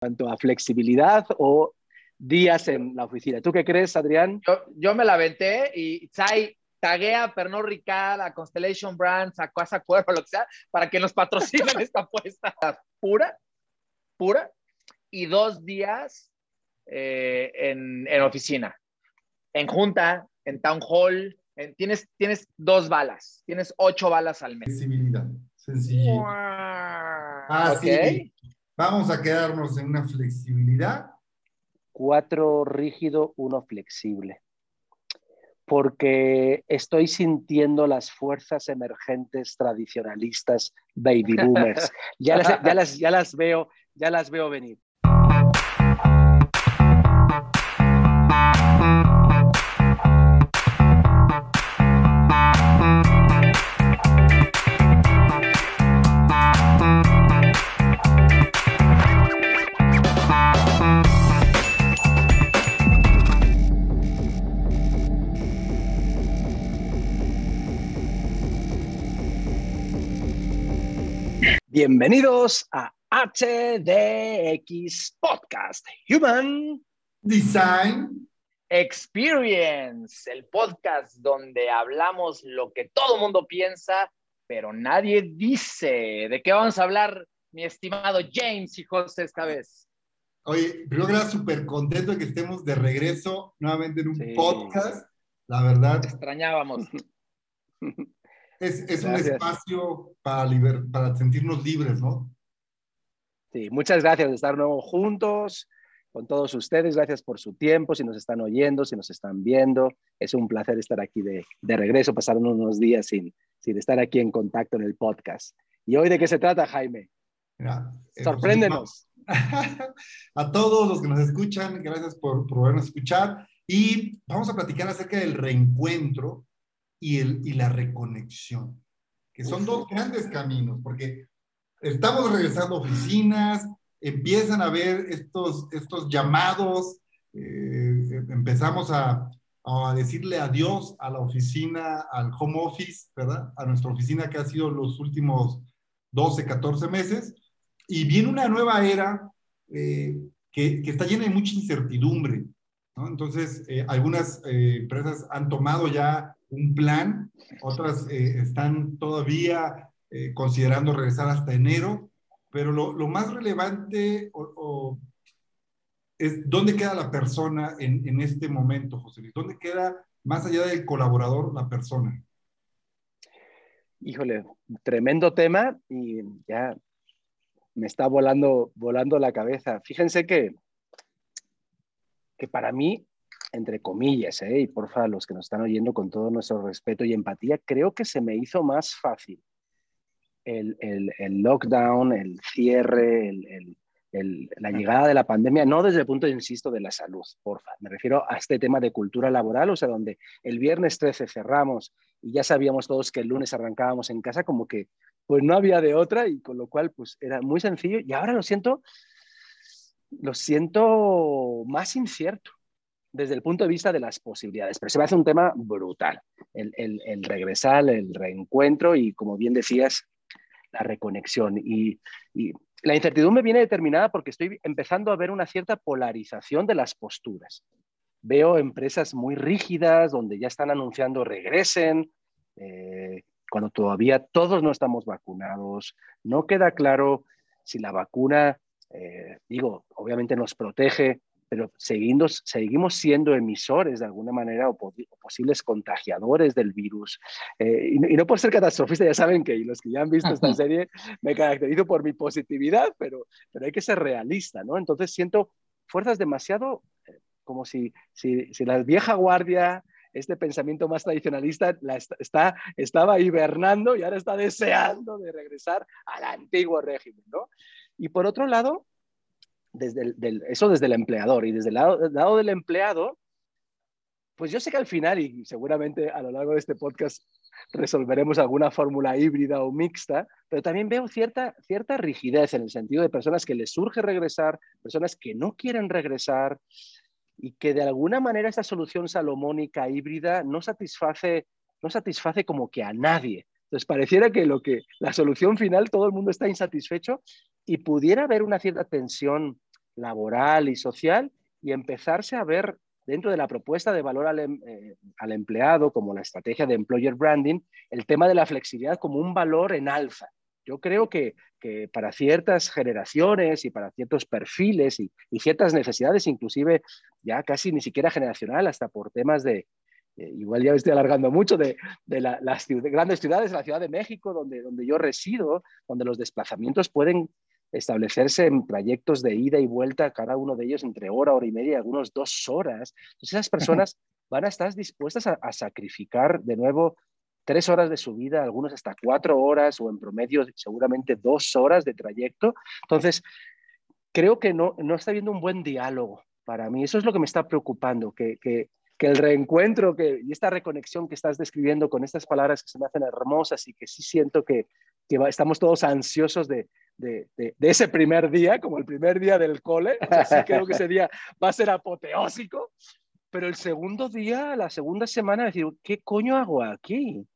cuanto a flexibilidad o días en la oficina. ¿Tú qué crees, Adrián? Yo, me la aventé y Sai taguea Pernod Ricard, a Constellation Brands, a Casa Cuerpo, lo que sea, para que nos patrocinen esta apuesta pura, pura, y dos días eh, en, en, oficina, en junta, en town hall. tienes, tienes dos balas, tienes ocho balas al mes. Flexibilidad, sencillo. Ah, Vamos a quedarnos en una flexibilidad. Cuatro rígido, uno flexible. Porque estoy sintiendo las fuerzas emergentes tradicionalistas baby boomers. Ya las, ya las, veo, ya las veo venir. Bienvenidos a HDX Podcast, Human Design Experience, el podcast donde hablamos lo que todo mundo piensa, pero nadie dice. ¿De qué vamos a hablar, mi estimado James y José, esta vez? Oye, primero que súper contento de que estemos de regreso nuevamente en un podcast. La verdad. extrañábamos. es, un espacio para, para sentirnos libres, ¿no? Sí, muchas gracias de estar nuevo juntos con todos ustedes. Gracias por su tiempo, si nos están oyendo, si nos están viendo. Es un placer estar aquí de, de regreso, pasar unos días sin, sin estar aquí en contacto en el podcast. ¿Y hoy de qué se trata, Jaime? Mira, eh, Sorpréndenos. a todos los que nos escuchan, gracias por, por escuchar. Y vamos a platicar acerca del reencuentro y, el, y la reconexión, que son dos grandes caminos, porque estamos regresando a oficinas, empiezan a ver estos, estos llamados, eh, empezamos a, a, decirle adiós a la oficina, al home office, ¿verdad? A nuestra oficina que ha sido los últimos 12, 14 meses, y viene una nueva era eh, que, que, está llena de mucha incertidumbre. Entonces, eh, algunas empresas han tomado ya un plan, otras eh, están todavía eh, considerando regresar hasta enero, pero lo, lo más relevante es dónde queda la persona en, en, este momento, José Luis, dónde queda más allá del colaborador la persona. Híjole, tremendo tema y ya me está volando, volando la cabeza. Fíjense que, que para mí entre comillas, ¿eh? y porfa, los que nos están oyendo con todo nuestro respeto y empatía, creo que se me hizo más fácil el, el, el lockdown, el cierre, el, la llegada de la pandemia, no desde el punto, insisto, de la salud, porfa. Me refiero a este tema de cultura laboral, o sea, donde el viernes 13 cerramos y ya sabíamos todos que el lunes arrancábamos en casa, como que pues no había de otra y con lo cual pues era muy sencillo y ahora lo siento, lo siento más incierto desde el punto de vista de las posibilidades, pero se me hace un tema brutal, el, el, regresar, el reencuentro y, como bien decías, la reconexión. Y, la incertidumbre viene determinada porque estoy empezando a ver una cierta polarización de las posturas. Veo empresas muy rígidas donde ya están anunciando regresen, eh, cuando todavía todos no estamos vacunados. No queda claro si la vacuna, eh, digo, obviamente nos protege, pero seguimos, seguimos siendo emisores de alguna manera o, posibles contagiadores del virus. Eh, y, no por ser catastrofista, ya saben que los que ya han visto esta serie me caracterizo por mi positividad, pero, pero hay que ser realista, ¿no? Entonces siento fuerzas demasiado eh, como si, si, si, la vieja guardia, este pensamiento más tradicionalista, la está, estaba hibernando y ahora está deseando de regresar al antiguo régimen, ¿no? Y por otro lado, desde eso desde el empleador y desde el lado, del empleado, pues yo sé que al final, y seguramente a lo largo de este podcast resolveremos alguna fórmula híbrida o mixta, pero también veo cierta, cierta rigidez en el sentido de personas que les surge regresar, personas que no quieren regresar y que de alguna manera esta solución salomónica híbrida no satisface, no satisface como que a nadie. Entonces pareciera que, lo que la solución final todo el mundo está insatisfecho y pudiera haber una cierta tensión laboral y social y empezarse a ver dentro de la propuesta de valor al, em, eh, empleado, como la estrategia de employer branding, el tema de la flexibilidad como un valor en alza. Yo creo que, que para ciertas generaciones y para ciertos perfiles y, ciertas necesidades, inclusive ya casi ni siquiera generacional, hasta por temas de, eh, igual ya me estoy alargando mucho, de, de la, las grandes ciudades, la Ciudad de México, donde, donde yo resido, donde los desplazamientos pueden establecerse en trayectos de ida y vuelta, cada uno de ellos entre hora, hora y media, algunos dos horas. Entonces esas personas van a estar dispuestas a, a, sacrificar de nuevo tres horas de su vida, algunos hasta cuatro horas o en promedio seguramente dos horas de trayecto. Entonces, creo que no, no está habiendo un buen diálogo para mí. Eso es lo que me está preocupando, que, que, que el reencuentro que, y esta reconexión que estás describiendo con estas palabras que se me hacen hermosas y que sí siento que, que estamos todos ansiosos de, de, de, de, ese primer día, como el primer día del cole. O sea, sí creo que ese día va a ser apoteósico, pero el segundo día, la segunda semana, decir, ¿qué coño hago aquí?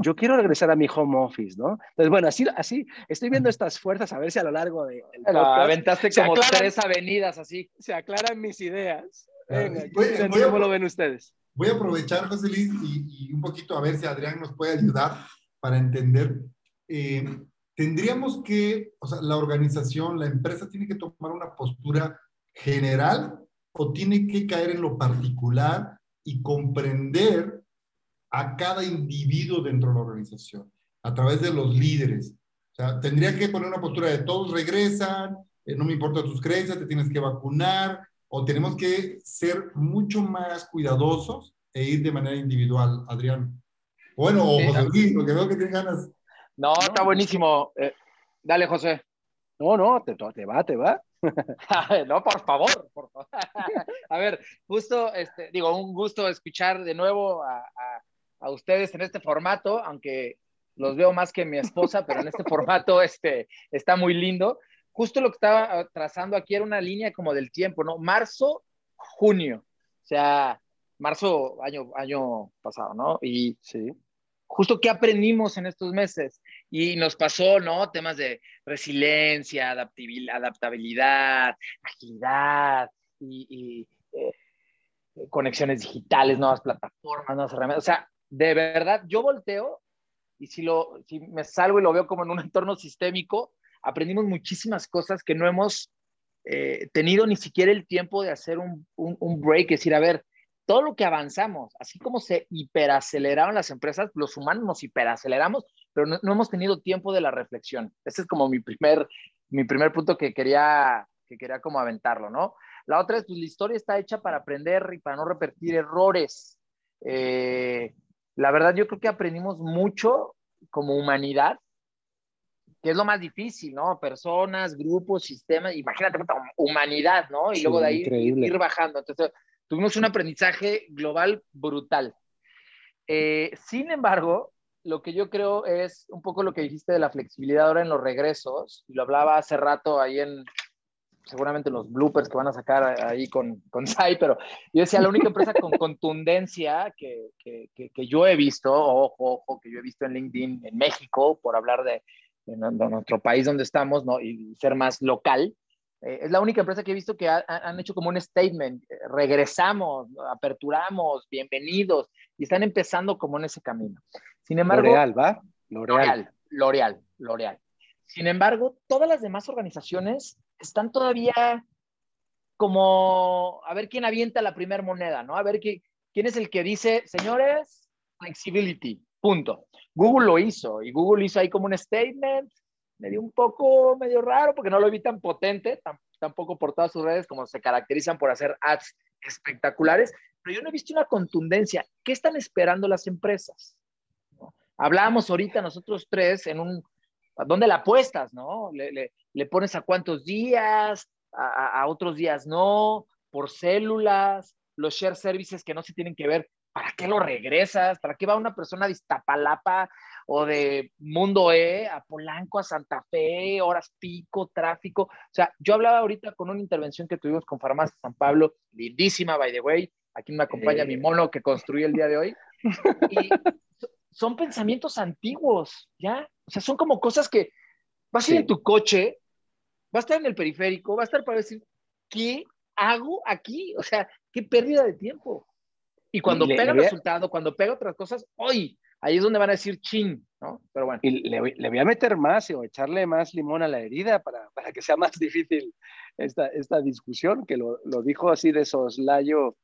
Yo quiero regresar a mi home office, ¿no? Entonces, bueno, así, así estoy viendo estas fuerzas, a ver si a lo largo de... Del aventaste como aclaran, tres avenidas así. Se aclaran mis ideas. Venga, voy, voy ¿Cómo a, lo ven ustedes? Voy a aprovechar, José Luis, y, y, un poquito a ver si Adrián nos puede ayudar para entender. Eh, tendríamos que, o sea, la organización, la empresa tiene que tomar una postura general o tiene que caer en lo particular y comprender a cada individuo dentro de la organización, a través de los líderes. O sea, tendría que poner una postura de todos regresan, eh, no me importa tus creencias, te tienes que vacunar, o tenemos que ser mucho más cuidadosos e ir de manera individual, Adrián. Bueno, o José Luis, porque veo que tienes ganas. No, no está buenísimo. Eh, dale, José. No, no, te, te va, te va. no, por favor, por favor. a ver, justo, este, digo, un gusto escuchar de nuevo a, a, a, ustedes en este formato, aunque los veo más que mi esposa, pero en este formato este, está muy lindo justo lo que estaba ah, trazando aquí era una línea como del tiempo, ¿no? Marzo, junio, o sea, marzo, año, año pasado, ¿no? Y sí. justo qué aprendimos en estos meses. Y nos pasó, ¿no? Temas de resiliencia, adaptabilidad, agilidad y, y eh, conexiones digitales, nuevas plataformas, nuevas herramientas. O sea, de verdad, yo volteo y si, lo, si me salgo y lo veo como en un entorno sistémico, aprendimos muchísimas cosas que no hemos eh, tenido ni siquiera el tiempo de hacer un, un, break, es decir, a ver, todo lo que avanzamos, así como se hiperaceleraron las empresas, los humanos nos hiperaceleramos, pero no, no hemos tenido tiempo de la reflexión. Ese es como mi primer, mi primer punto que quería, que quería como aventarlo, ¿no? La otra es, pues la historia está hecha para aprender y para no repetir errores. Eh, la verdad, yo creo que aprendimos mucho como humanidad que es lo más difícil, ¿no? Personas, grupos, sistemas, imagínate, humanidad, ¿no? Y sí, luego de ahí increíble. ir bajando. Entonces, tuvimos un aprendizaje global brutal. Eh, sin embargo, lo que yo creo es un poco lo que dijiste de la flexibilidad ahora en los regresos, y lo hablaba hace rato ahí en, seguramente los bloopers que van a sacar ahí con, con Sai, pero yo decía, la única empresa con contundencia que, que, que, que yo he visto, ojo, ojo, que yo he visto en LinkedIn en México, por hablar de en, nuestro país donde estamos, ¿no? Y ser más local. Eh, es la única empresa que he visto que ha, han hecho como un statement, eh, regresamos, aperturamos, bienvenidos, y están empezando como en ese camino. Sin embargo... L'Oreal, ¿va? L'Oreal. L'Oreal, L'Oreal. Sin embargo, todas las demás organizaciones están todavía como a ver quién avienta la primera moneda, ¿no? A ver quién, quién es el que dice, señores, flexibility, punto. Google lo hizo y Google hizo ahí como un statement, medio un poco medio raro porque no lo vi tan potente, tampoco por todas sus redes como se caracterizan por hacer ads espectaculares, pero yo no he visto una contundencia. ¿Qué están esperando las empresas? Hablábamos ahorita nosotros tres en un, ¿dónde la apuestas? ¿No? Le, le, le pones a cuántos días, a, a otros días no, por células, los share services que no se tienen que ver ¿para qué lo regresas? ¿Para qué va una persona de Iztapalapa o de Mundo E a Polanco, a Santa Fe, horas pico, tráfico? O sea, yo hablaba ahorita con una intervención que tuvimos con Farmacia San Pablo, lindísima, by the way. Aquí me acompaña eh. mi mono que construí el día de hoy. Y son pensamientos antiguos, ¿ya? O sea, son como cosas que vas a ir sí. en tu coche, vas a estar en el periférico, vas a estar para decir, ¿qué hago aquí? O sea, qué pérdida de tiempo. Y cuando Y le- pega a- resultado, cuando pega otras cosas, hoy, ahí es donde van a decir chin, ¿no? Pero bueno. Y le, voy- le voy a meter más o echarle más limón a la herida para, para que sea más difícil esta, esta discusión, que lo, lo dijo así de soslayo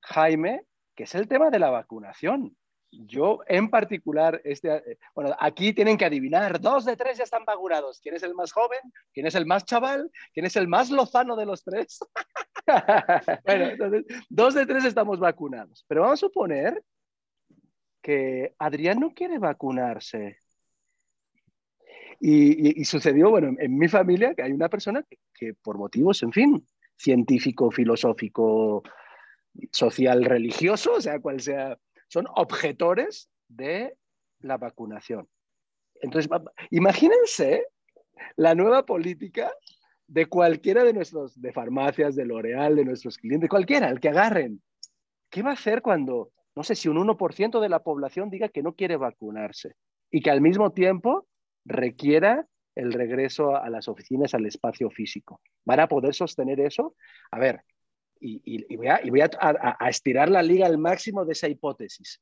Jaime, que es el tema de la vacunación. Yo en particular, este, eh, bueno, aquí tienen que adivinar, dos de tres ya están vacunados. ¿Quién es el más joven? ¿Quién es el más chaval? ¿Quién es el más lozano de los tres? bueno, entonces, dos de tres estamos vacunados. Pero vamos a suponer que Adrián no quiere vacunarse. Y, sucedió, bueno, en, en mi familia, que hay una persona que, que por motivos, en fin, científico, filosófico, social, religioso, o sea, cual sea, son objetores de la vacunación. Entonces, imagínense la nueva política de cualquiera de nuestros, de farmacias, de L'Oreal, de nuestros clientes, cualquiera, el que agarren. ¿Qué va a hacer cuando, no sé, si un 1% de la población diga que no quiere vacunarse y que al mismo tiempo requiera el regreso a las oficinas, al espacio físico? ¿Van a poder sostener eso? A ver, y, y- y voy, a, y voy a- a- a estirar la liga al máximo de esa hipótesis.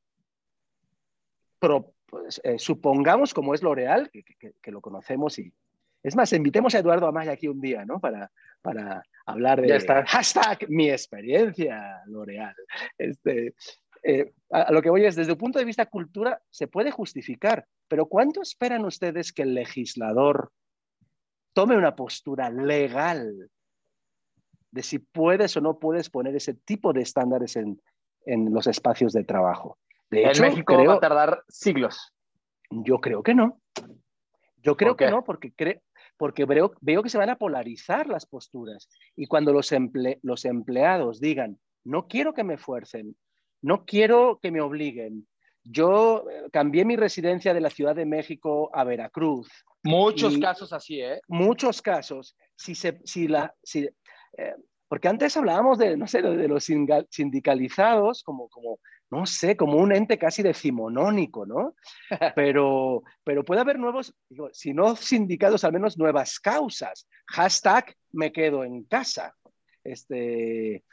Pero, pues, eh, supongamos, como es L'Oreal, que, que- que lo conocemos y... Es más, invitemos a Eduardo Amaya aquí un día, ¿no? Para, para hablar de Ya está. hashtag mi experiencia L'Oreal. Este, eh, a, a lo que voy es, desde el punto de vista cultura, se puede justificar, pero ¿cuánto esperan ustedes que el legislador tome una postura legal de si puedes o no puedes poner ese tipo de estándares en, en los espacios de trabajo? De hecho, en México creo, va a tardar siglos. yo creo que no. Yo creo que no, porque, cre- porque veo, veo que se van a polarizar las posturas. Y cuando los, emple- los empleados digan, no quiero que me fuercen, no quiero que me obliguen, yo eh, cambié mi residencia de la Ciudad de México a Veracruz, Muchos casos así, ¿eh? muchos casos, si se, si la, si, eh, porque antes hablábamos de, no sé, de los sindicalizados como, como, no sé, como un ente casi decimonónico, ¿no? Pero, pero puede haber nuevos, digo, si no sindicados, al menos nuevas causas. Hashtag me quedo en casa. Este,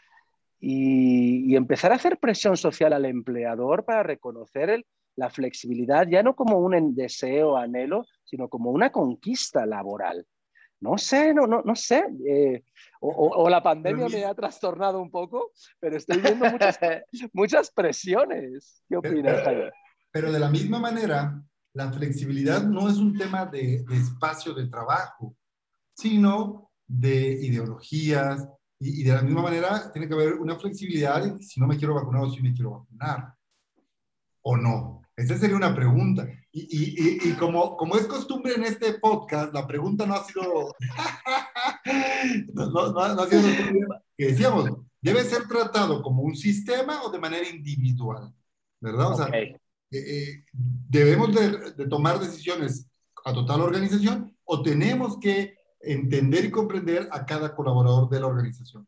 y, y empezar a hacer presión social al empleador para reconocer el, la flexibilidad ya no como un deseo, anhelo, sino como una conquista laboral. No sé, no, no, no sé. eh, o, o- o la pandemia me ha trastornado un poco, pero estoy viendo muchas, muchas presiones. ¿Qué opinas? Pero de la misma manera, la flexibilidad no es un tema de, de espacio de trabajo, sino de ideologías. Y, y de la misma manera, tiene que haber una flexibilidad si no me quiero vacunar o si me quiero vacunar. ¿O no? Esa sería una pregunta. Y, y- y- y como, como es costumbre en este podcast, la pregunta no ha sido... no, no- no ha- sido que decíamos, debe ser tratado como un sistema o de manera individual, ¿verdad? O sea, Ok. eh, eh, debemos de, de tomar decisiones a total organización o tenemos que entender y comprender a cada colaborador de la organización.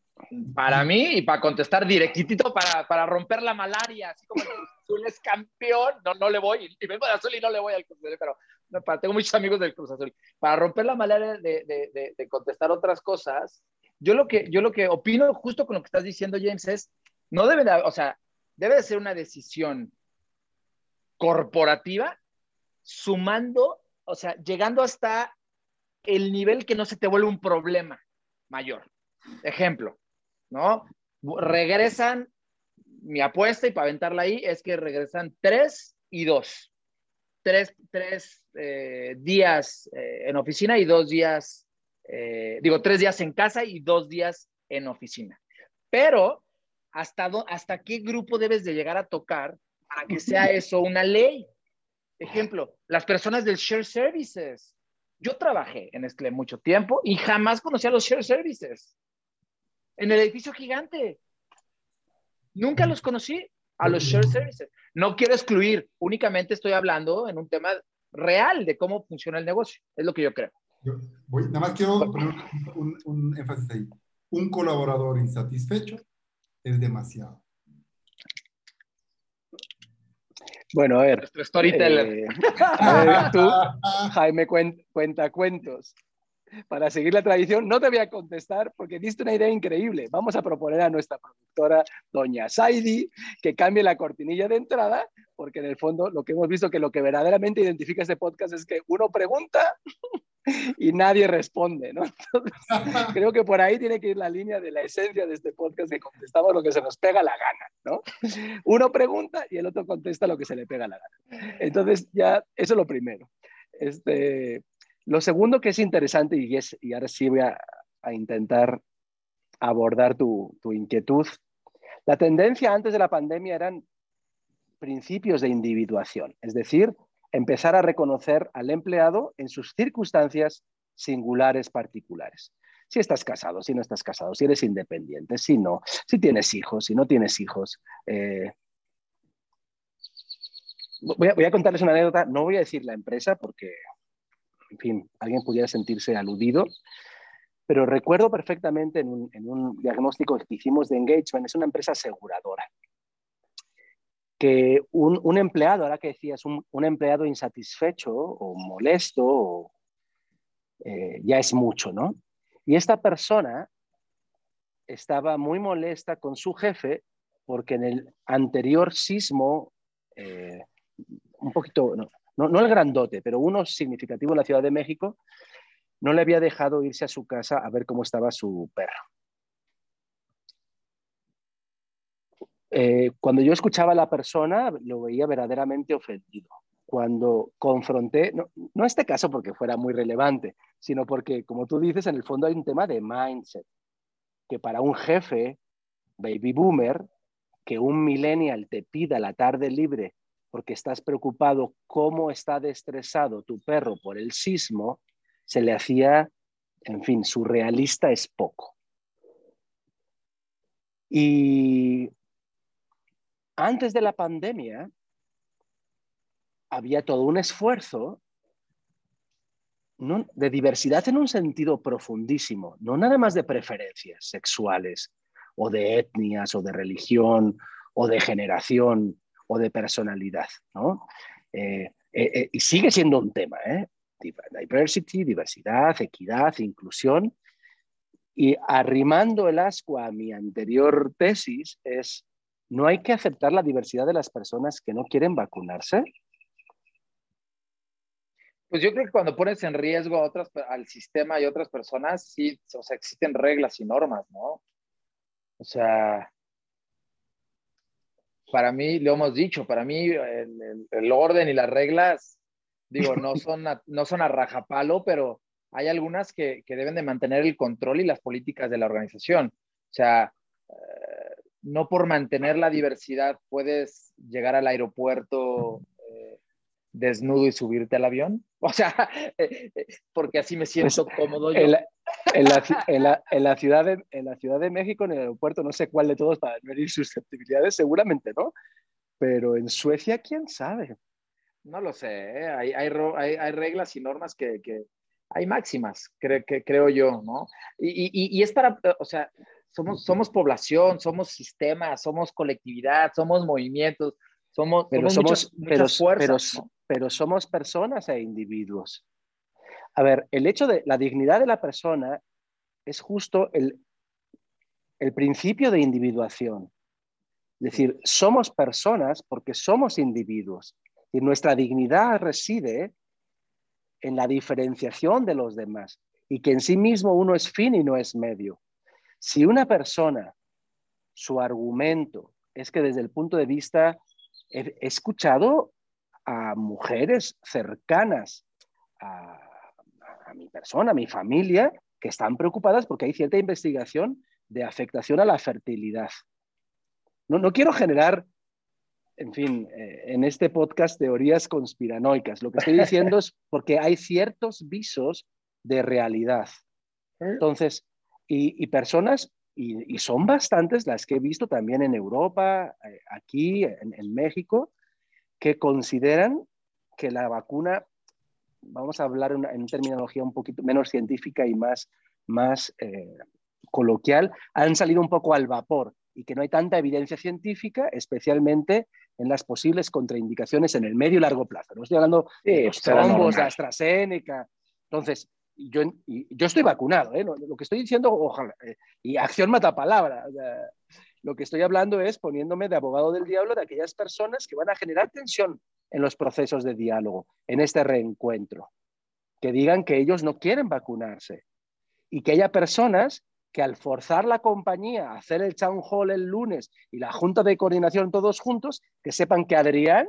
Para mí, y para contestar directito, para, para romper la malaria, así como Azul es campeón, no, no le voy, y vengo de Azul y no le voy al Cruz Azul, pero no, tengo muchos amigos del Cruz Azul. Para romper la malaria de, de, de, contestar otras cosas, yo lo, que, yo lo que opino justo con lo que estás diciendo, James, es, no debe de, o sea, debe de ser una decisión corporativa sumando, o sea, llegando hasta el nivel que no se te vuelve un problema mayor. Ejemplo, ¿no? Regresan, mi apuesta y para aventarla ahí es que regresan tres y dos. Tres, tres eh, días eh, en oficina y dos días, eh, digo, tres días en casa y dos días en oficina. Pero, ¿hasta, ¿hasta qué grupo debes de llegar a tocar para que sea eso una ley? Ejemplo, las personas del share services. Yo trabajé en Nestlé mucho tiempo y jamás conocí a los share services. En el edificio gigante. Nunca los conocí a los share services. No quiero excluir, únicamente estoy hablando en un tema real de cómo funciona el negocio. Es lo que yo creo. Yo voy- nada más quiero poner un, énfasis ahí. Un colaborador insatisfecho es demasiado. Bueno, a ver. Nuestro storyteller. eh, a ver, tú, Jaime, cuen- cuenta cuentos. Para seguir la tradición, no te voy a contestar porque diste una idea increíble. Vamos a proponer a nuestra productora, doña Saidi, que cambie la cortinilla de entrada, porque en el fondo lo que hemos visto que lo que verdaderamente identifica este podcast es que uno pregunta y nadie responde, ¿no? creo que por ahí tiene que ir la línea de la esencia de este podcast, que contestamos lo que se nos pega la gana, ¿no? Uno pregunta y el otro contesta lo que se le pega la gana. Entonces, ya, eso es lo primero. Este, lo segundo que es interesante, y, es, ahora sí voy a, intentar abordar tu, inquietud, la tendencia antes de la pandemia eran principios de individuación, es decir, empezar a reconocer al empleado en sus circunstancias singulares particulares. Si estás casado, si no estás casado, si eres independiente, si no, si tienes hijos, si no tienes hijos. Eh, voy, a, contarles una anécdota, no voy a decir la empresa porque en fin, alguien pudiera sentirse aludido. Pero recuerdo perfectamente en un, diagnóstico que hicimos de engagement, es una empresa aseguradora, que un, empleado, ahora que decías, un, empleado insatisfecho o molesto, eh, ya es mucho, ¿no? Y esta persona estaba muy molesta con su jefe porque en el anterior sismo, eh, un poquito, no, el grandote, pero uno significativo en la Ciudad de México, no le había dejado irse a su casa a ver cómo estaba su perro. Eh, cuando yo escuchaba a la persona, lo veía verdaderamente ofendido. Cuando confronté, no, no este caso porque fuera muy relevante, sino porque, como tú dices, en el fondo hay un tema de mindset, que para un jefe, baby boomer, que un millennial te pida la tarde libre porque estás preocupado cómo está destresado tu perro por el sismo, se le hacía, en fin, surrealista es poco. Y antes de la pandemia, había todo un esfuerzo de diversidad en un sentido profundísimo, no nada más de preferencias sexuales o de etnias o de religión o de generación o de personalidad, ¿no? Eh, eh, eh, y sigue siendo un tema, ¿eh? Diversity, diversidad, equidad, inclusión. Y arrimando el asco a mi anterior tesis es, ¿no hay que aceptar la diversidad de las personas que no quieren vacunarse? Pues yo creo que cuando pones en riesgo a otras, al sistema y otras personas, sí, o sea, existen reglas y normas, ¿no? O sea, para mí, lo hemos dicho, para mí el, orden y las reglas, digo, no son, a, no son a rajapalo, pero hay algunas que, deben de mantener el control y las políticas de la organización. O sea, eh, no por mantener la diversidad puedes llegar al aeropuerto desnudo y subirte al avión. O sea, eh, porque así me siento pues, cómodo yo. En la, ciudad de, en la Ciudad de México, en el aeropuerto, no sé cuál de todos para medir susceptibilidades, seguramente no. Pero en Suecia, quién sabe. No lo sé, ¿eh? hay, hay, hay, reglas y normas que, que hay máximas, que, creo yo, ¿no? Y, y, y, es para, o sea, somos, somos población, somos sistema, somos colectividad, somos movimientos, somos, pero somos, muchas, fuerzas. pero somos personas e individuos. A ver, el hecho de la dignidad de la persona es justo el, el principio de individuación. Es decir, somos personas porque somos individuos y nuestra dignidad reside en la diferenciación de los demás y que en sí mismo uno es fin y no es medio. Si una persona, su argumento es que desde el punto de vista, he, escuchado a mujeres cercanas a, a mi persona, a mi familia, que están preocupadas porque hay cierta investigación de afectación a la fertilidad. No, no quiero generar, en fin, eh, en este podcast teorías conspiranoicas. Lo que estoy diciendo es porque hay ciertos visos de realidad. Entonces, y, personas, y, son bastantes las que he visto también en Europa, eh, aquí, en México, que consideran que la vacuna vamos a hablar en, terminología un poquito menos científica y más, más eh, coloquial, han salido un poco al vapor y que no hay tanta evidencia científica, especialmente en las posibles contraindicaciones en el medio y largo plazo. No estoy hablando de los trombos, de AstraZeneca. Entonces, yo, yo estoy vacunado, ¿eh? lo, que estoy diciendo, ojalá, eh, y acción mata palabra. Lo que estoy hablando es poniéndome de abogado del diablo de aquellas personas que van a generar tensión en los procesos de diálogo, en este reencuentro, que digan que ellos no quieren vacunarse y que haya personas que al forzar la compañía a hacer el town hall el lunes y la junta de coordinación todos juntos, que sepan que Adrián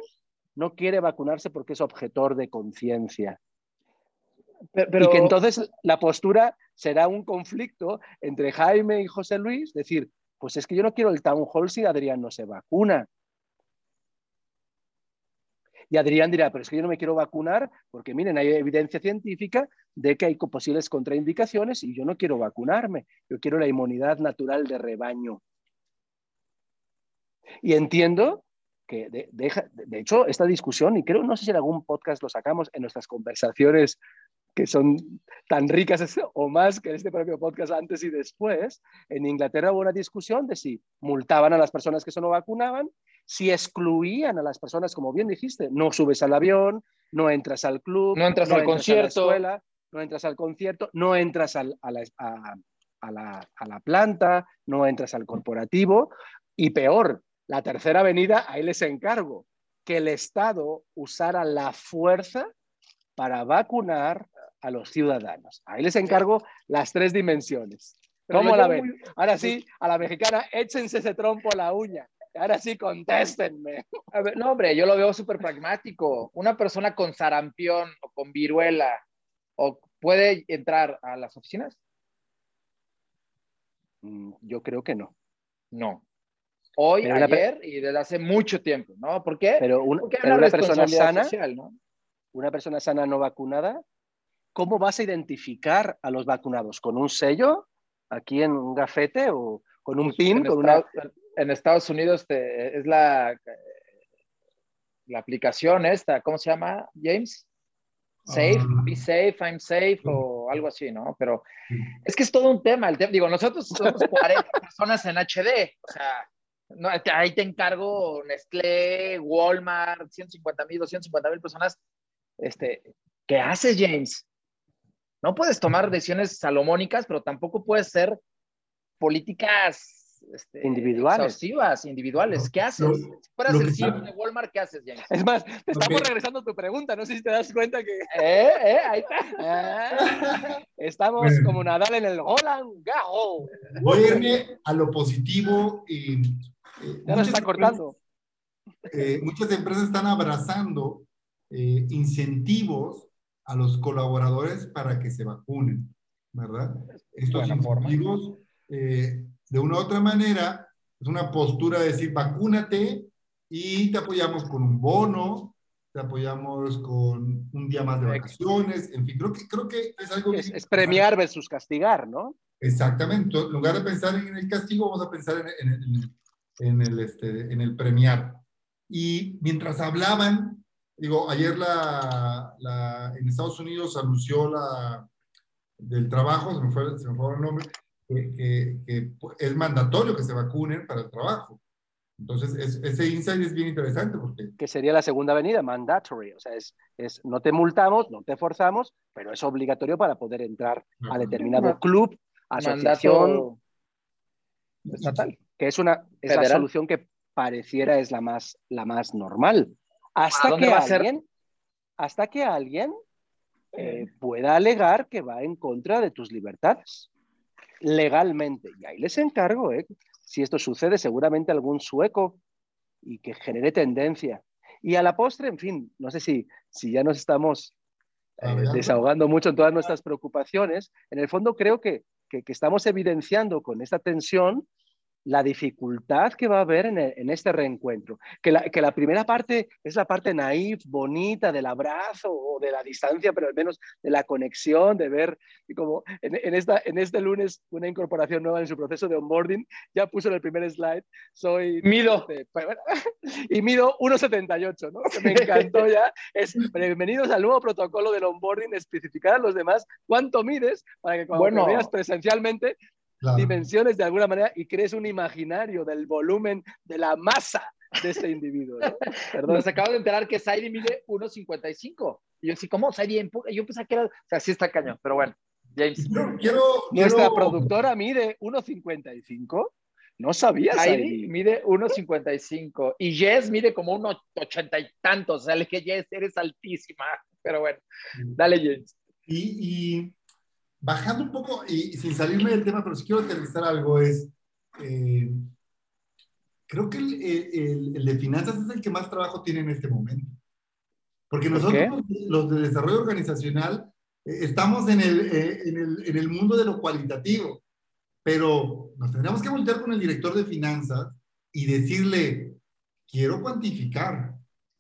no quiere vacunarse porque es objetor de conciencia. Pero, y que entonces la postura será un conflicto entre Jaime y José Luis, decir, pues es que yo no quiero el town hall si Adrián no se vacuna. Y Adrián dirá, pero es que yo no me quiero vacunar porque miren, hay evidencia científica de que hay posibles contraindicaciones y yo no quiero vacunarme, yo quiero la inmunidad natural de rebaño. Y entiendo que, de, de, hecho, esta discusión, y creo, no sé si en algún podcast lo sacamos en nuestras conversaciones que son tan ricas o más que en este propio podcast antes y después, en Inglaterra hubo una discusión de si multaban a las personas que se no vacunaban si excluían a las personas, como bien dijiste, no subes al avión, no entras al club, no entras al concierto, no entras al concierto, no entras a, la, planta, no entras al corporativo y peor, la tercera avenida, ahí les encargo, que el Estado usara la fuerza para vacunar a los ciudadanos. Ahí les encargo las tres dimensiones. ¿Cómo la ven? Ahora sí, a la mexicana, échense ese trompo a la uña. Ahora sí, contéstenme. no, hombre, yo lo veo súper pragmático. Una persona con sarampión o con viruela o puede entrar a las oficinas. Mm, yo creo que no. No. Hoy, ayer y desde hace mucho tiempo, ¿no? ¿Por qué? Pero, una persona sana, una persona sana no vacunada, ¿cómo vas a identificar a los vacunados? ¿Con un sello aquí en un gafete o con un pin? Con una en Estados Unidos es la, la aplicación esta, ¿cómo se llama, James? Safe, ah. be safe, I'm safe o algo así, ¿no? Pero es que es todo un tema. El digo, nosotros somos 40 personas en HD, o sea, no, ahí te encargo Nestlé, Walmart, 150 mil, 250 mil personas. Este, ¿Qué haces, James? No puedes tomar decisiones salomónicas, pero tampoco puedes ser políticas este, individuales. individuales. ¿Qué haces? si fueras el CEO de Walmart, ¿qué haces, James? Es más, te estamos regresando a tu pregunta. No sé si te das cuenta que. ¿Eh? ¿Eh? Ahí está. Ah, estamos como Nadal en el Holland Gajo. Voy a irme a lo positivo. Y, eh, ya nos está cortando. Eh, muchas empresas están abrazando eh, incentivos a los colaboradores para que se vacunen, ¿verdad? Estos incentivos eh, de una u otra manera, es una postura de decir, vacúnate y te apoyamos con un bono, te apoyamos con un día más de vacaciones, en fin, creo que, creo que es algo... Es, premiar versus castigar, ¿no? Exactamente, en lugar de pensar en el castigo, vamos a pensar en, en, en, el, este, en el premiar. Y mientras hablaban, digo, ayer la, la, en Estados Unidos anunció la, del trabajo, se me fue, se me fue el nombre, que, es mandatorio que se vacunen para el trabajo. Entonces, ese insight es bien interesante porque... Que sería la segunda avenida, mandatory. O sea, es, es, no te multamos, no te forzamos, pero es obligatorio para poder entrar a determinado club, asociación estatal. Que es una es la solución que pareciera es la más, la más normal. Hasta que, alguien, hasta que alguien eh, pueda alegar que va en contra de tus libertades legalmente. Y ahí les encargo, ¿eh? si esto sucede, seguramente algún sueco y que genere tendencia. Y a la postre, en fin, no sé si, si ya nos estamos eh, desahogando mucho en todas nuestras preocupaciones. En el fondo creo que, que, que estamos evidenciando con esta tensión la dificultad que va a haber en, este reencuentro. Que la, que la, primera parte es la parte naif, bonita, del abrazo o de la distancia, pero al menos de la conexión, de ver como en, esta, en este lunes una incorporación nueva en su proceso de onboarding, ya puso en el primer slide, soy... Mido. y mido 1,78, ¿no? me encantó ya. Es, bienvenidos al nuevo protocolo del onboarding, especificar a los demás cuánto mides para que cuando bueno, veas presencialmente dimensiones de alguna manera y crees un imaginario del volumen, de la masa de este individuo. Nos acabo de enterar que Saidi mide 1.55. Y yo sí, ¿cómo? Saidi, yo pensaba que era, o sea, sí está cañón, pero bueno, James. quiero, Nuestra productora mide 1.55. No sabía. Saidi mide 1.55 y Jess mide como 1.80 y tantos. O sea, le que Jess, eres altísima. Pero bueno, dale, James. Y, bajando un poco, y, sin salirme del tema, pero si quiero aterrizar algo, es. Eh, creo que el, el, de finanzas es el que más trabajo tiene en este momento. Porque nosotros, los de desarrollo organizacional, eh, estamos en el, eh, en, el, en el mundo de lo cualitativo, pero nos tendríamos que voltear con el director de finanzas y decirle, quiero cuantificar,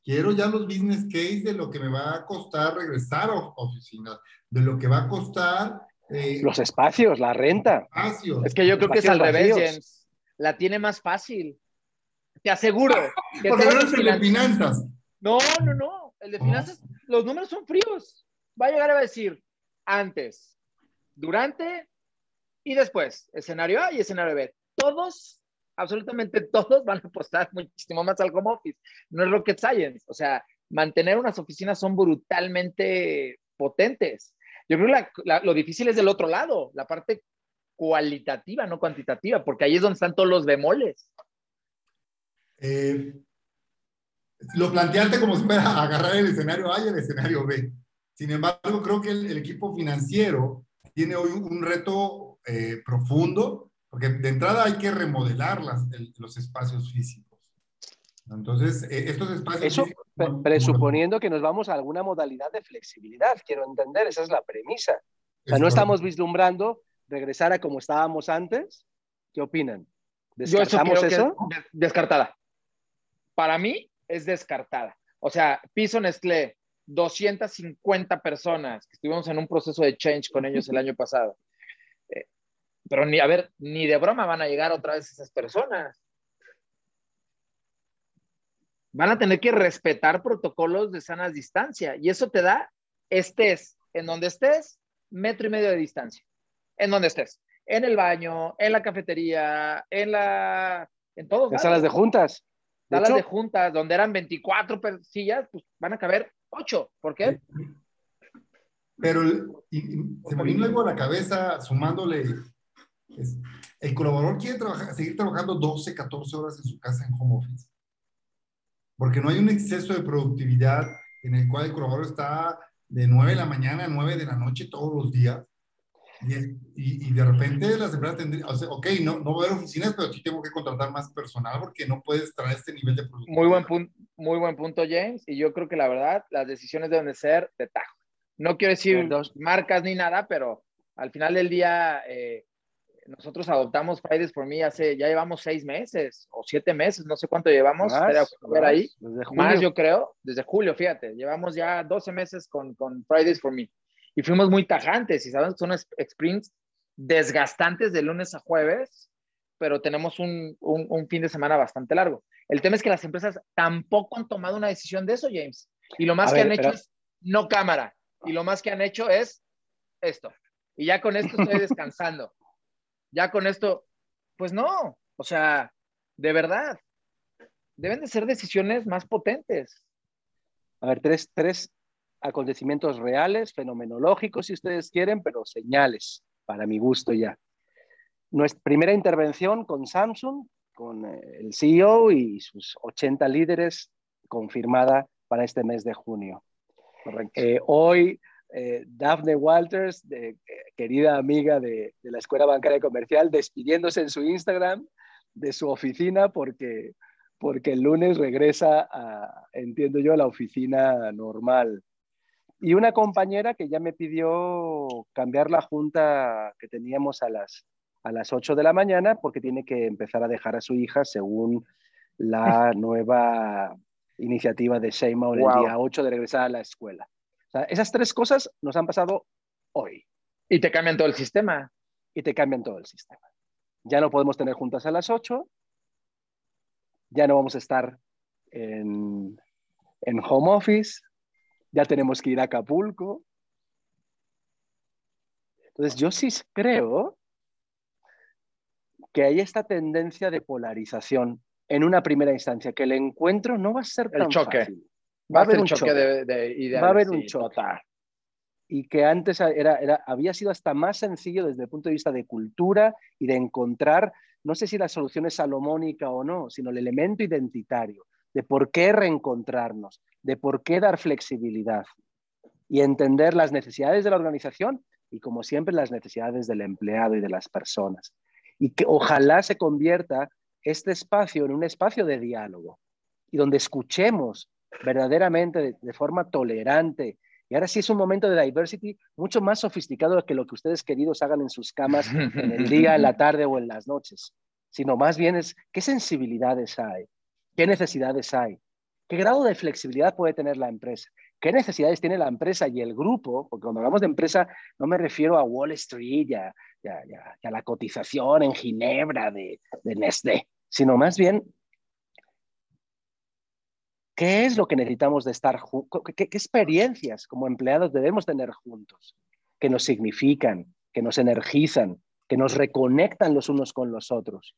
quiero ya los business case de lo que me va a costar regresar a oficinas, de lo que va a costar... Eh, los espacios, la renta. Espacios. Es que yo creo que es al revés, James. La tiene más fácil. Te aseguro. Que Porque no es el de finanzas. No, no, no. El de finanzas, los números son fríos. Va a llegar a decir antes, durante y después. Escenario A y escenario B. Todos, absolutamente todos van a apostar muchísimo más al home office. No es rocket science. O sea, mantener unas oficinas son brutalmente potentes. Yo creo que lo difícil es del otro lado, la parte cualitativa, no cuantitativa, porque ahí es donde están todos los bemoles. Eh, lo planteaste como si fuera agarrar el escenario A y el escenario B. Sin embargo, creo que el, equipo financiero tiene hoy un reto eh, profundo, porque de entrada hay que remodelar las, los espacios físicos. Entonces, eh, estos espacios... Eso presuponiendo que nos vamos a alguna modalidad de flexibilidad, quiero entender, esa es la premisa. O sea, no estamos vislumbrando regresar a como estábamos antes. ¿Qué opinan? ¿Descartamos eso? Descartada para mí es descartada. O sea, piso Nestlé, 250 personas que estuvimos en un proceso de change con ellos el año pasado. Pero ni, a ver, ni de broma van a llegar otra vez esas personas. Van a tener que respetar protocolos de sana distancia y eso te da, estés en donde estés, metro y medio de distancia. En donde estés. En el baño, en la cafetería, en la... En todos. En salas de juntas salas de, juntas donde eran 24 sillas, pues van a caber 8. ¿Por qué? Pero se me vino algo a la cabeza sumándole. El colaborador quiere trabajar, seguir trabajando 12, 14 horas en su casa en home office. Porque no hay un exceso de productividad en el cual el colaborador está de 9 de la mañana a 9 de la noche todos los días. Y, y, de repente las empresas tendrían, o sea, ok, no, no va a haber oficinas, pero sí tengo que contratar más personal porque no puedes traer este nivel de producción. Muy buen, punto, muy buen punto, James. Y yo creo que la verdad, las decisiones deben de ser de tajo. No quiero decir dos marcas ni nada, pero al final del día, eh, nosotros adoptamos Fridays for Me hace, ya llevamos seis meses o siete meses, no sé cuánto llevamos. Más, ver ahí. Más, yo creo, desde julio, fíjate, llevamos ya 12 meses con, con Fridays for Me y fuimos muy tajantes y sabemos que son sprints desgastantes de lunes a jueves, pero tenemos un, un, fin de semana bastante largo. El tema es que las empresas tampoco han tomado una decisión de eso, James. Y lo más que han hecho es no cámara. Y lo más que han hecho es esto. Y ya con esto estoy descansando. Ya con esto, pues no. O sea, de verdad, deben de ser decisiones más potentes. A ver, tres, tres acontecimientos reales, fenomenológicos si ustedes quieren, pero señales para mi gusto ya. Nuestra primera intervención con Samsung, con eh, el CEO y sus 80 líderes confirmada para este mes de junio. Eh, hoy, eh, Daphne Walters, querida amiga de, de, la Escuela Bancaria Comercial, despidiéndose en su Instagram de su oficina porque, porque el lunes regresa, a, entiendo yo, a la oficina normal. Y una compañera que ya me pidió cambiar la junta que teníamos a las, a las 8 de la mañana porque tiene que empezar a dejar a su hija según la nueva iniciativa de Seymour el día 8 de regresar a la escuela. O sea, esas tres cosas nos han pasado hoy. Y te cambian todo el sistema. Y te cambian todo el sistema. Ya no podemos tener juntas a las 8. Ya no vamos a estar en, en home office ya tenemos que ir a Acapulco. Entonces, yo sí creo que hay esta tendencia de polarización en una primera instancia, que el encuentro no va a ser tan el choque. fácil. Va a haber un choque, de, de ideales, Va a haber un choque. total. y que antes era, era, había sido hasta más sencillo desde el punto de vista de cultura y de encontrar, no sé si la solución es salomónica o no, sino el elemento identitario de por qué reencontrarnos, de por qué dar flexibilidad y entender las necesidades de la organización y, como siempre, las necesidades del empleado y de las personas. Y que ojalá se convierta este espacio en un espacio de diálogo y donde escuchemos verdaderamente de, de forma tolerante, y ahora sí es un momento de diversity mucho más sofisticado que lo que ustedes queridos hagan en sus camas en el día, en la tarde o en las noches, sino más bien es qué sensibilidades hay, qué necesidades hay, qué grado de flexibilidad puede tener la empresa, qué necesidades tiene la empresa y el grupo, porque cuando hablamos de empresa no me refiero a Wall Street y a, y a, y a, y a la cotización en Ginebra de, de Nestlé, sino más bien ¿Qué es lo que necesitamos de estar juntos? ¿Qué, ¿Qué, experiencias como empleados debemos tener juntos? Que nos significan, que nos energizan, que nos reconectan los unos con los otros.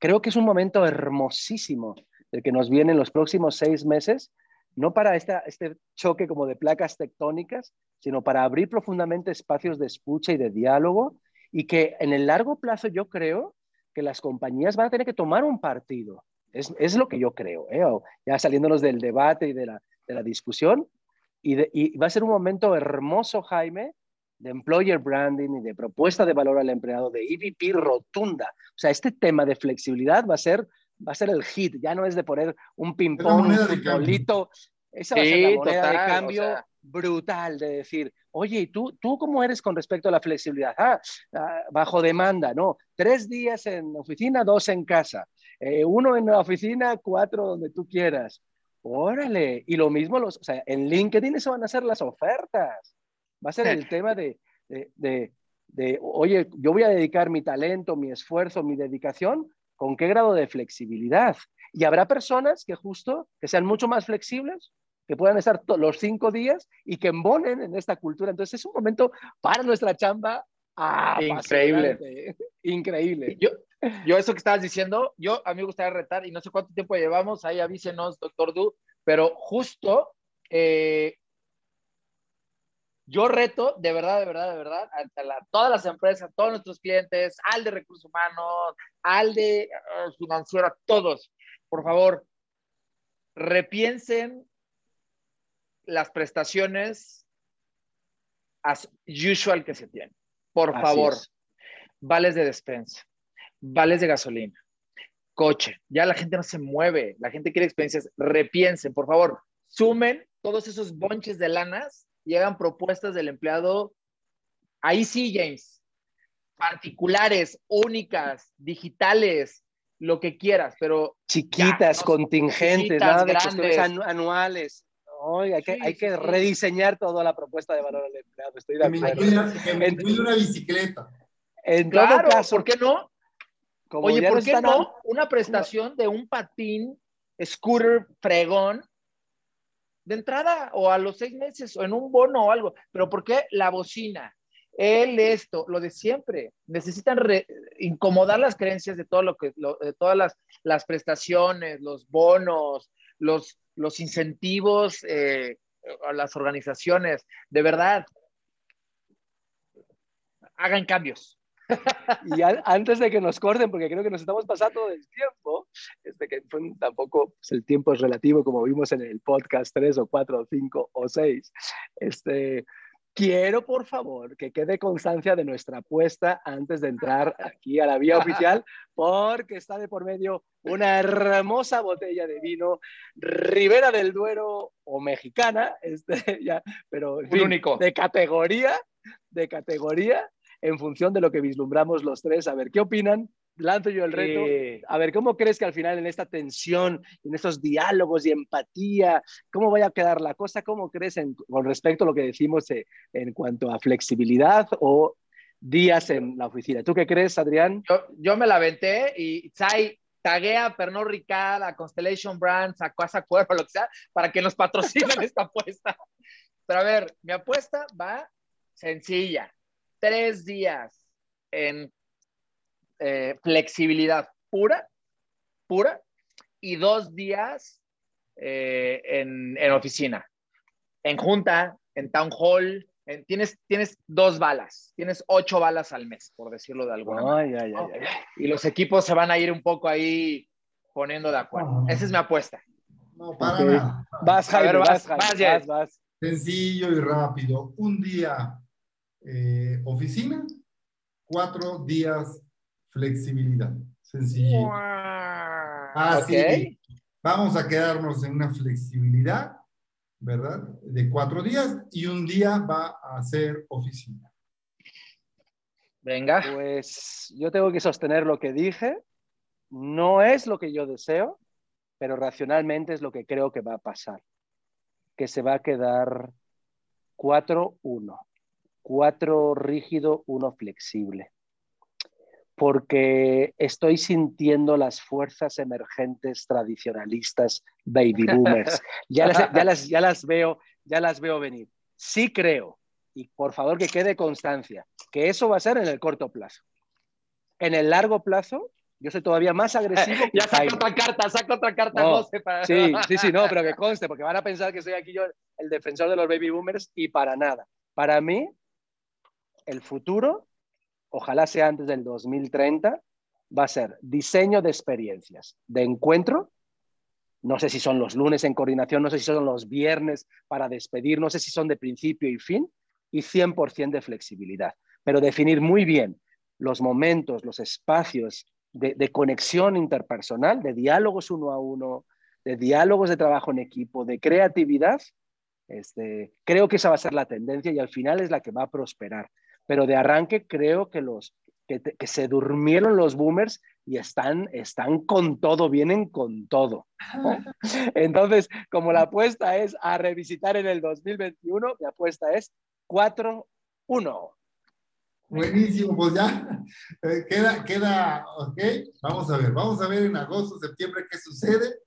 Creo que es un momento hermosísimo el que nos viene en los próximos seis meses, no para este choque como de placas tectónicas, sino para abrir profundamente espacios de escucha y de diálogo y que en el largo plazo yo creo que las compañías van a tener que tomar un partido es, es, lo que yo creo, ¿eh? ya saliéndonos del debate y de la, de la discusión. Y, de, y, va a ser un momento hermoso, Jaime, de employer branding y de propuesta de valor al empleado, de EVP rotunda. O sea, este tema de flexibilidad va a ser, va a ser el hit, ya no es de poner un ping-pong, un futbolito. Esa va sí, a ser la moneda total, de cambio o sea... brutal, de decir, oye, ¿y tú, tú cómo eres con respecto a la flexibilidad? Ah, bajo demanda, ¿no? Tres días en oficina, dos en casa. Eh, uno en la oficina, cuatro donde tú quieras. Órale, y lo mismo, los, o sea, en LinkedIn eso van a ser las ofertas. Va a ser el tema de, de, de, de, oye, yo voy a dedicar mi talento, mi esfuerzo, mi dedicación, ¿con qué grado de flexibilidad? Y habrá personas que justo, que sean mucho más flexibles, que puedan estar los cinco días y que embonen en esta cultura. Entonces es un momento para nuestra chamba ah, increíble. Increíble. Yo, yo eso que estabas diciendo, yo a mí me gustaría retar y no sé cuánto tiempo llevamos, ahí avísenos, doctor Du, pero justo eh, yo reto, de verdad, de verdad, de verdad, a, la, todas las empresas, a todos nuestros clientes, al de recursos humanos, al de uh, financiero, a todos, por favor, repiensen las prestaciones as usual que se tienen. Por Así favor, es. vales de despensa, vales de gasolina, coche. Ya la gente no se mueve, la gente quiere experiencias. Repiensen, por favor, sumen todos esos bonches de lanas y hagan propuestas del empleado. Ahí sí, James. Particulares, únicas, digitales, lo que quieras, pero. Chiquitas, ya, no, contingentes, chiquitas, nada de cuestiones anuales. Hay, que, sí, hay que sí. rediseñar toda la propuesta de valor al empleado. Estoy de acuerdo. Que me incluya una bicicleta. En claro, todo caso, ¿por qué no? Como Oye, ¿por qué no, una prestación de un patín, scooter, fregón, de entrada o a los seis meses o en un bono o algo? Pero ¿por qué la bocina? Él esto, lo de siempre. Necesitan re, incomodar las creencias de todo lo que, lo, de todas las, las, prestaciones, los bonos, los, los incentivos eh, a las organizaciones. De verdad, hagan cambios. Y a, antes de que nos corten, porque creo que nos estamos pasando del tiempo, este, que tampoco pues, el tiempo es relativo, como vimos en el podcast 3 o 4 o 5 o 6, este, quiero por favor que quede constancia de nuestra apuesta antes de entrar aquí a la vía oficial, porque está de por medio una hermosa botella de vino Ribera del Duero o mexicana, este, ya, pero en fin, único. de categoría, de categoría en función de lo que vislumbramos los tres. A ver, ¿qué opinan? Lanzo yo el reto. Eh, a ver, ¿cómo crees que al final en esta tensión, en estos diálogos y empatía, cómo vaya a quedar la cosa? ¿Cómo crees en, con respecto a lo que decimos eh, en cuanto a flexibilidad o días en la oficina? ¿Tú qué crees, Adrián? Yo, yo me la aventé y Sai taguea a Pernod Ricard, a Constellation Brands, a Casa Cuervo, lo que sea, para que nos patrocinen esta apuesta. Pero a ver, mi apuesta va sencilla tres días en eh, flexibilidad pura pura y dos días eh, en, en, oficina, en junta, en town hall. tienes, tienes dos balas, tienes ocho balas al mes, por decirlo de alguna manera. Y los equipos se van a ir un poco ahí poniendo de acuerdo. Esa es mi apuesta. No, para nada. Vas, Javier, vas, vas, vas, Sencillo y rápido. Un día eh, oficina, cuatro días flexibilidad. Sencillo. Así. Vamos a quedarnos en una flexibilidad, ¿verdad? De cuatro días y un día va a ser oficina. Venga. Pues yo tengo que sostener lo que dije. No es lo que yo deseo, pero racionalmente es lo que creo que va a pasar. Que se va a quedar 4-1. 4 rígido, 1 flexible porque estoy sintiendo las fuerzas emergentes tradicionalistas baby boomers. Ya las, ya las, veo, ya las veo venir. Sí creo, y por favor que quede constancia, que eso va a ser en el corto plazo. En el largo plazo, yo soy todavía más agresivo. ya saco otra carta, saco otra carta, Sí, sí, sí, no, pero que conste, porque van a pensar que soy aquí yo el defensor de los baby boomers y para nada. Para mí, el futuro ojalá sea antes del 2030, va a ser diseño de experiencias, de encuentro. No sé si son los lunes en coordinación, no sé si son los viernes para despedir, no sé si son de principio y fin, y 100% de flexibilidad. Pero definir muy bien los momentos, los espacios de, conexión interpersonal, de diálogos uno a uno, de diálogos de trabajo en equipo, de creatividad, este, creo que esa va a ser la tendencia y al final es la que va a prosperar pero de arranque creo que los que, se durmieron los boomers y están, están con todo, vienen con todo. Entonces, como la apuesta es a revisitar en el 2021, mi apuesta es 4-1. Buenísimo, pues ya eh, queda, queda, ok, vamos a ver, vamos a ver en agosto, septiembre qué sucede.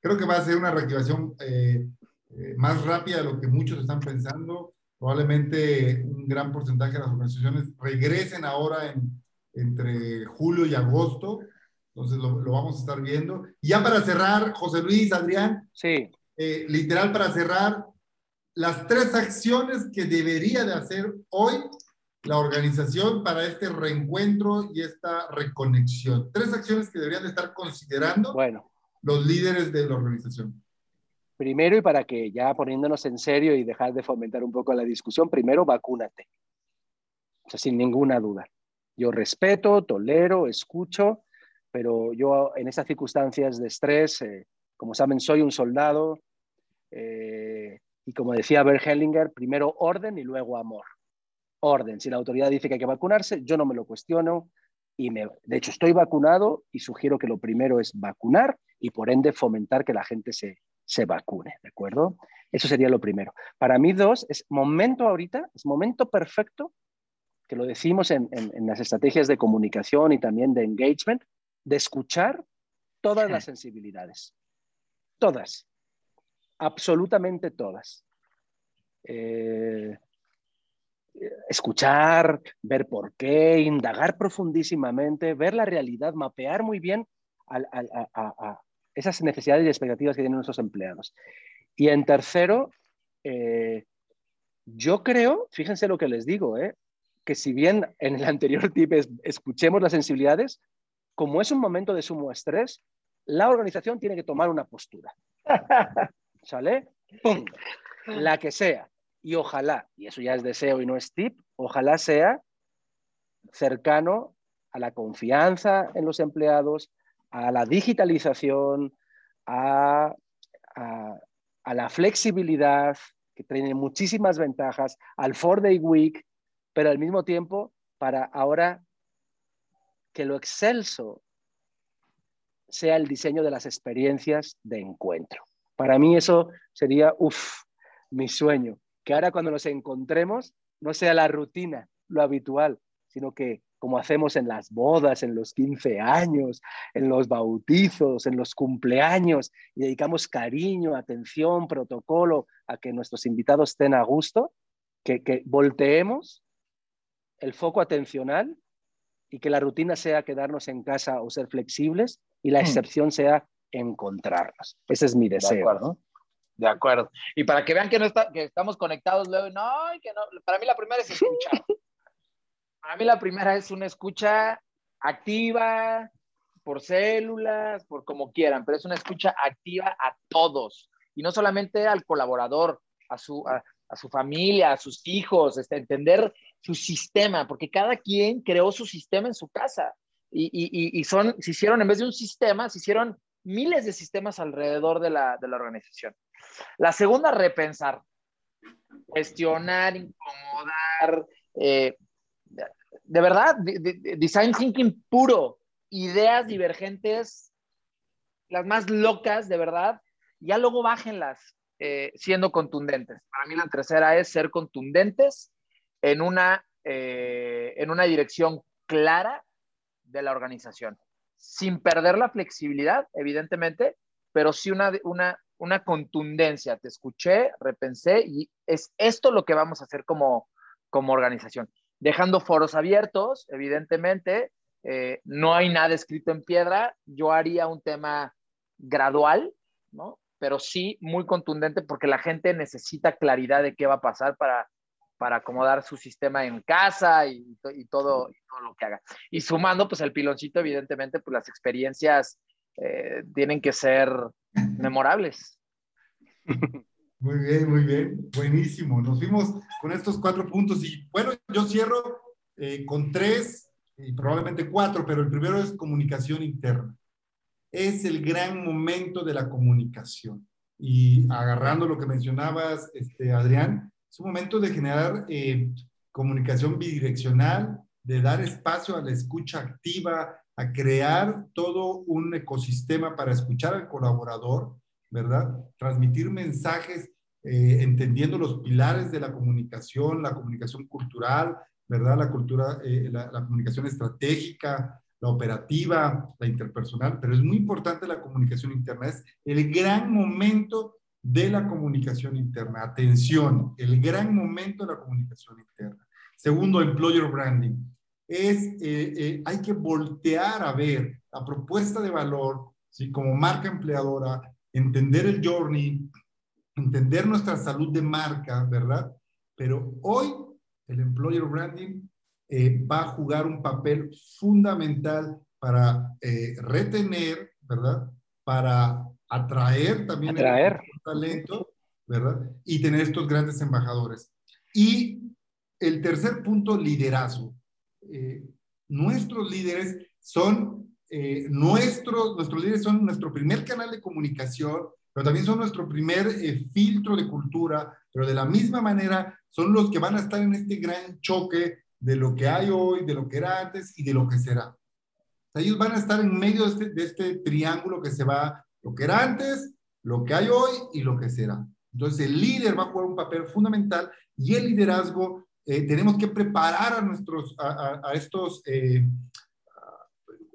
Creo que va a ser una reactivación eh, eh, más rápida de lo que muchos están pensando probablemente un gran porcentaje de las organizaciones regresen ahora en, entre julio y agosto. Entonces lo, vamos a estar viendo. Y ya para cerrar, José Luis, Adrián. Sí. Eh, literal para cerrar, las tres acciones que debería de hacer hoy la organización para este reencuentro y esta reconexión. Tres acciones que deberían de estar considerando bueno. los líderes de la organización. Primero, y para que ya poniéndonos en serio y dejar de fomentar un poco la discusión, primero vacúnate. O sea, sin ninguna duda. Yo respeto, tolero, escucho, pero yo en estas circunstancias de estrés, eh, como saben, soy un soldado eh, y como decía Bert Hellinger, primero orden y luego amor. Orden. Si la autoridad dice que hay que vacunarse, yo no me lo cuestiono y me, de hecho estoy vacunado y sugiero que lo primero es vacunar y por ende fomentar que la gente se, se vacune, ¿de acuerdo? Eso sería lo primero. Para mí, dos, es momento ahorita, es momento perfecto, que lo decimos en, las estrategias de comunicación y también de engagement, de escuchar todas las sensibilidades. Todas. Absolutamente todas. Eh, escuchar, ver por qué, indagar profundísimamente, ver la realidad, mapear muy bien a, esas necesidades y expectativas que tienen nuestros empleados. Y en tercero, eh, yo creo, fíjense lo que les digo, eh, que si bien en el anterior tip escuchemos las sensibilidades, como es un momento de sumo estrés, la organización tiene que tomar una postura. ¿Sale? ¡Pum! La que sea. Y ojalá, y eso ya es deseo y no es tip, ojalá sea cercano a la confianza en los empleados, a la digitalización, a, la flexibilidad, que tiene muchísimas ventajas, al Four Day Week, pero al mismo tiempo para ahora que lo excelso sea el diseño de las experiencias de encuentro. Para mí eso sería, uff, mi sueño, que ahora cuando nos encontremos no sea la rutina, lo habitual, sino que como hacemos en las bodas, en los 15 años, en los bautizos, en los cumpleaños, y dedicamos cariño, atención, protocolo a que nuestros invitados estén a gusto, que, que volteemos el foco atencional y que la rutina sea quedarnos en casa o ser flexibles y la excepción sea encontrarnos. Ese es mi deseo, de ¿no? De acuerdo. Y para que vean que, no está, que estamos conectados luego, no, que no, para mí la primera es escuchar. para mí la primera es una escucha activa, por células, por como quieran, pero es una escucha activa a todos y no solamente al colaborador, a su, a, su familia, a sus hijos, este, entender su sistema, porque cada quien creó su sistema en su casa y, y, y son, se hicieron, en vez de un sistema, se hicieron miles de sistemas alrededor de la, de la organización. La segunda, repensar, cuestionar, incomodar, eh, de verdad, design thinking puro, ideas divergentes, las más locas, de verdad, ya luego bájenlas eh, siendo contundentes. Para mí la tercera es ser contundentes en una, eh, en una dirección clara de la organización, sin perder la flexibilidad, evidentemente, pero sí una, una, una contundencia. Te escuché, repensé y es esto lo que vamos a hacer como, como organización. Dejando foros abiertos, evidentemente, eh, no hay nada escrito en piedra. Yo haría un tema gradual, ¿no? Pero sí muy contundente porque la gente necesita claridad de qué va a pasar para, para acomodar su sistema en casa y, todo, todo, lo que haga. Y sumando, pues el piloncito, evidentemente, pues las experiencias eh, tienen que ser memorables. Muy bien, muy bien, buenísimo. Nos fuimos con estos cuatro puntos y bueno, yo cierro eh, con tres y probablemente cuatro, pero el primero es comunicación interna. Es el gran momento de la comunicación. Y agarrando lo que mencionabas, este, Adrián, es un momento de generar eh, comunicación bidireccional, de dar espacio a la escucha activa, a crear todo un ecosistema para escuchar al colaborador, ¿verdad? Transmitir mensajes eh, entendiendo los pilares de la comunicación, la comunicación cultural, ¿verdad? La cultura, eh, la, comunicación estratégica, la operativa, la interpersonal, pero es muy importante la comunicación interna. Es el gran momento de la comunicación interna. Atención, el gran momento de la comunicación interna. Segundo, employer branding. Es, eh, eh, hay que voltear a ver la propuesta de valor, ¿sí? como marca empleadora, entender el journey, entender nuestra salud de marca, ¿verdad? Pero hoy el employer branding eh, va a jugar un papel fundamental para eh, retener, ¿verdad? Para atraer también atraer. El talento, ¿verdad? Y tener estos grandes embajadores. Y el tercer punto, liderazgo. Eh, nuestros líderes son nuestros, nuestros líderes son nuestro primer canal de comunicación, pero también son nuestro primer filtro de cultura, pero de la misma manera son los que van a estar en este gran choque de lo que hay hoy, de lo que era antes y de lo que será. ellos van a estar en medio de este, de este triángulo que se va, lo que era antes, lo que hay hoy y lo que será. Entonces el líder va a jugar un papel fundamental y el liderazgo, eh, tenemos que preparar a nuestros, a, estos, eh,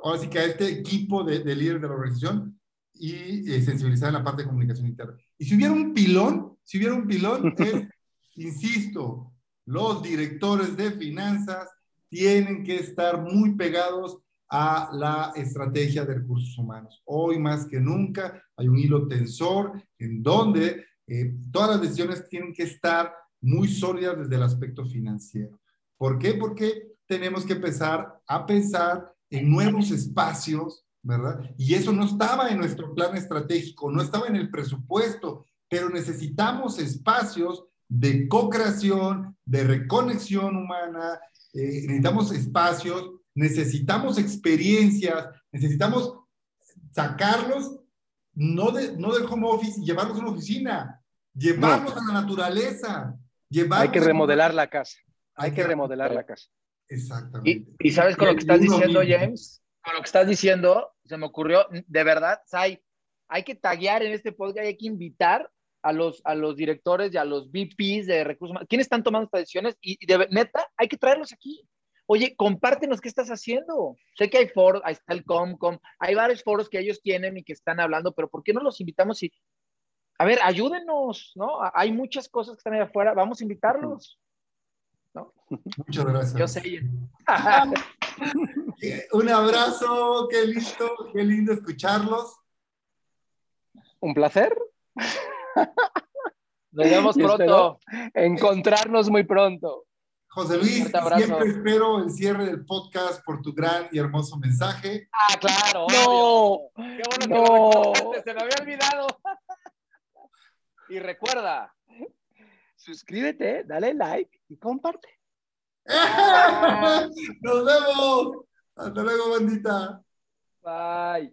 ahora sí que a este equipo de, de líderes de la organización y eh, sensibilizar en la parte de comunicación interna. Y si hubiera un pilón, si hubiera un pilón, es, insisto, los directores de finanzas tienen que estar muy pegados a la estrategia de recursos humanos. Hoy más que nunca hay un hilo tensor en donde eh, todas las decisiones tienen que estar muy sólidas desde el aspecto financiero. ¿Por qué? Porque tenemos que empezar a pensar en nuevos espacios ¿verdad? Y eso no estaba en nuestro plan estratégico, no estaba en el presupuesto, pero necesitamos espacios de co-creación, de reconexión humana, eh, necesitamos espacios, necesitamos experiencias, necesitamos sacarlos, no, de, no del home office y llevarlos a una oficina, llevarlos a la naturaleza. Hay que remodelar la casa. Hay, que, remodelar la casa. Exactamente. Y, sabes con lo que estás diciendo, James, con lo que estás diciendo, se me ocurrió, de verdad, Sai, hay que taguear en este podcast, hay que invitar a los, a los directores y a los VPs de recursos humanos. ¿Quiénes están tomando estas decisiones? Y, de neta, hay que traerlos aquí. Oye, compártenos qué estás haciendo. Sé que hay foros, ahí está el Comcom, hay varios foros que ellos tienen y que están hablando, pero ¿por qué no los invitamos? Y, a ver, ayúdenos, ¿no? Hay muchas cosas que están ahí afuera, vamos a invitarlos. ¿No? Muchas gracias. Yo sé. Un abrazo, qué listo, qué lindo escucharlos. Un placer. Nos vemos pronto. Encontrarnos muy pronto. José Luis, siempre espero el cierre del podcast por tu gran y hermoso mensaje. Ah, claro. No. Qué bueno que no. lo recordaste, se me había olvidado. Y recuerda, suscríbete, dale like y comparte. Nos vemos. Hasta luego, bandita. Bye.